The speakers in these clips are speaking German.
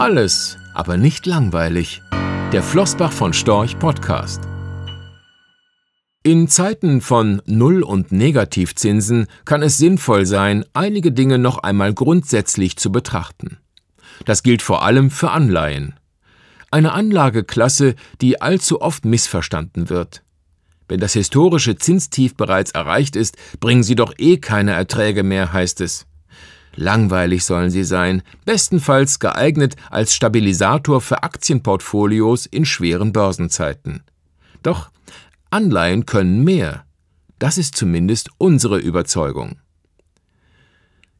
Alles, aber nicht langweilig. Der Flossbach von Storch Podcast. In Zeiten von Null- und Negativzinsen kann es sinnvoll sein, einige Dinge noch einmal grundsätzlich zu betrachten. Das gilt vor allem für Anleihen. Eine Anlageklasse, die allzu oft missverstanden wird. Wenn das historische Zinstief bereits erreicht ist, bringen sie doch eh keine Erträge mehr, heißt es. Langweilig sollen sie sein, bestenfalls geeignet als Stabilisator für Aktienportfolios in schweren Börsenzeiten. Doch Anleihen können mehr. Das ist zumindest unsere Überzeugung.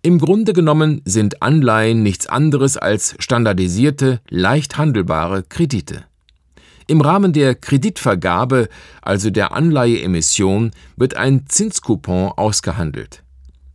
Im Grunde genommen sind Anleihen nichts anderes als standardisierte, leicht handelbare Kredite. Im Rahmen der Kreditvergabe, also der Anleiheemission, wird ein Zinscoupon ausgehandelt.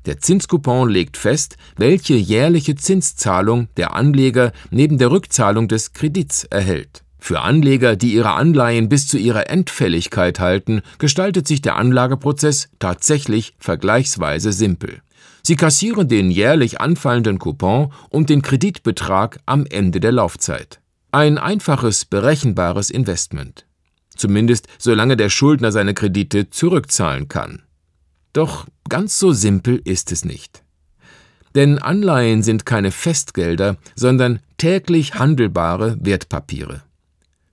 Der Zinscoupon legt fest, welche jährliche Zinszahlung der Anleger neben der Rückzahlung des Kredits erhält. Für Anleger, die ihre Anleihen bis zu ihrer Endfälligkeit halten, gestaltet sich der Anlageprozess tatsächlich vergleichsweise simpel. Sie kassieren den jährlich anfallenden Coupon und den Kreditbetrag am Ende der Laufzeit. Ein einfaches, berechenbares Investment. Zumindest solange der Schuldner seine Kredite zurückzahlen kann. Doch ganz so simpel ist es nicht. Denn Anleihen sind keine Festgelder, sondern täglich handelbare Wertpapiere.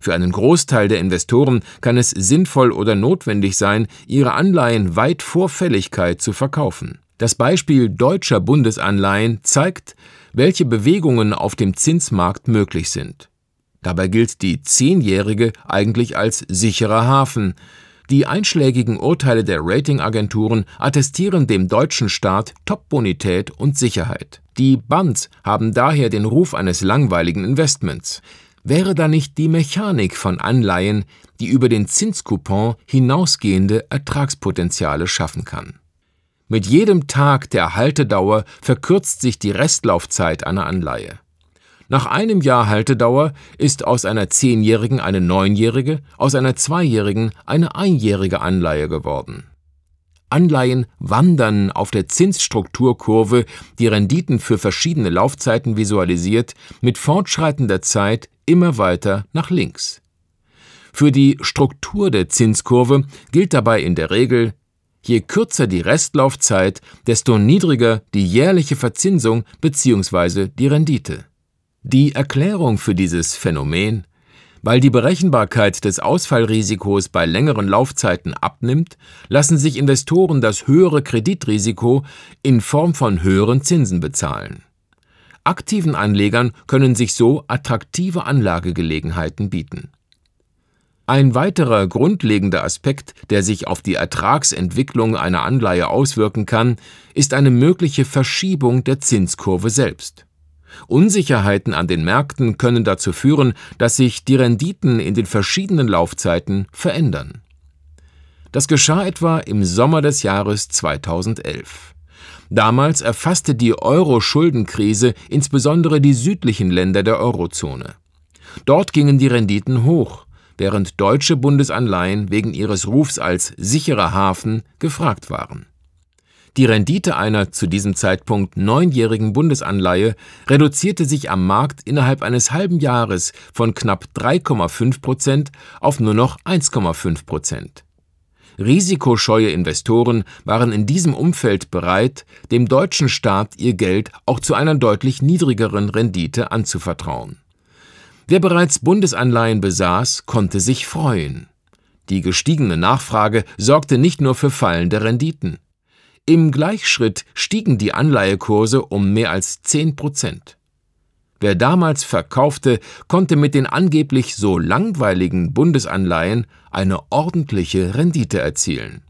Für einen Großteil der Investoren kann es sinnvoll oder notwendig sein, ihre Anleihen weit vor Fälligkeit zu verkaufen. Das Beispiel deutscher Bundesanleihen zeigt, welche Bewegungen auf dem Zinsmarkt möglich sind. Dabei gilt die Zehnjährige eigentlich als sicherer Hafen, die einschlägigen Urteile der Ratingagenturen attestieren dem deutschen Staat Top-Bonität und Sicherheit. Die Bonds haben daher den Ruf eines langweiligen Investments. Wäre da nicht die Mechanik von Anleihen, die über den Zinscoupon hinausgehende Ertragspotenziale schaffen kann? Mit jedem Tag der Haltedauer verkürzt sich die Restlaufzeit einer Anleihe. Nach einem Jahr Haltedauer ist aus einer zehnjährigen eine neunjährige, aus einer zweijährigen eine einjährige Anleihe geworden. Anleihen wandern auf der Zinsstrukturkurve, die Renditen für verschiedene Laufzeiten visualisiert, mit fortschreitender Zeit immer weiter nach links. Für die Struktur der Zinskurve gilt dabei in der Regel, je kürzer die Restlaufzeit, desto niedriger die jährliche Verzinsung bzw. die Rendite. Die Erklärung für dieses Phänomen weil die Berechenbarkeit des Ausfallrisikos bei längeren Laufzeiten abnimmt, lassen sich Investoren das höhere Kreditrisiko in Form von höheren Zinsen bezahlen. Aktiven Anlegern können sich so attraktive Anlagegelegenheiten bieten. Ein weiterer grundlegender Aspekt, der sich auf die Ertragsentwicklung einer Anleihe auswirken kann, ist eine mögliche Verschiebung der Zinskurve selbst. Unsicherheiten an den Märkten können dazu führen, dass sich die Renditen in den verschiedenen Laufzeiten verändern. Das geschah etwa im Sommer des Jahres 2011. Damals erfasste die Euro-Schuldenkrise insbesondere die südlichen Länder der Eurozone. Dort gingen die Renditen hoch, während deutsche Bundesanleihen wegen ihres Rufs als sicherer Hafen gefragt waren. Die Rendite einer zu diesem Zeitpunkt neunjährigen Bundesanleihe reduzierte sich am Markt innerhalb eines halben Jahres von knapp 3,5 Prozent auf nur noch 1,5 Prozent. Risikoscheue Investoren waren in diesem Umfeld bereit, dem deutschen Staat ihr Geld auch zu einer deutlich niedrigeren Rendite anzuvertrauen. Wer bereits Bundesanleihen besaß, konnte sich freuen. Die gestiegene Nachfrage sorgte nicht nur für fallende Renditen. Im Gleichschritt stiegen die Anleihekurse um mehr als 10 Prozent. Wer damals verkaufte, konnte mit den angeblich so langweiligen Bundesanleihen eine ordentliche Rendite erzielen.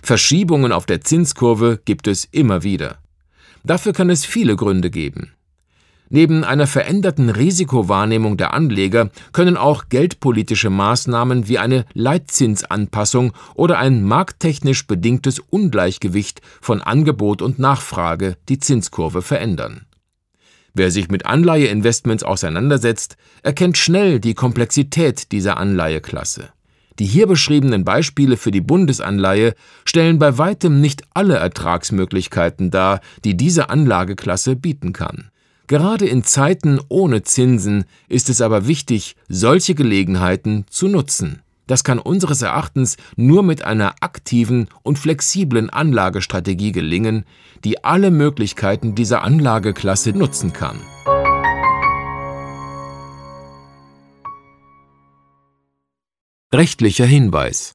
Verschiebungen auf der Zinskurve gibt es immer wieder. Dafür kann es viele Gründe geben. Neben einer veränderten Risikowahrnehmung der Anleger können auch geldpolitische Maßnahmen wie eine Leitzinsanpassung oder ein markttechnisch bedingtes Ungleichgewicht von Angebot und Nachfrage die Zinskurve verändern. Wer sich mit Anleiheinvestments auseinandersetzt, erkennt schnell die Komplexität dieser Anleiheklasse. Die hier beschriebenen Beispiele für die Bundesanleihe stellen bei weitem nicht alle Ertragsmöglichkeiten dar, die diese Anlageklasse bieten kann. Gerade in Zeiten ohne Zinsen ist es aber wichtig, solche Gelegenheiten zu nutzen. Das kann unseres Erachtens nur mit einer aktiven und flexiblen Anlagestrategie gelingen, die alle Möglichkeiten dieser Anlageklasse nutzen kann. Rechtlicher Hinweis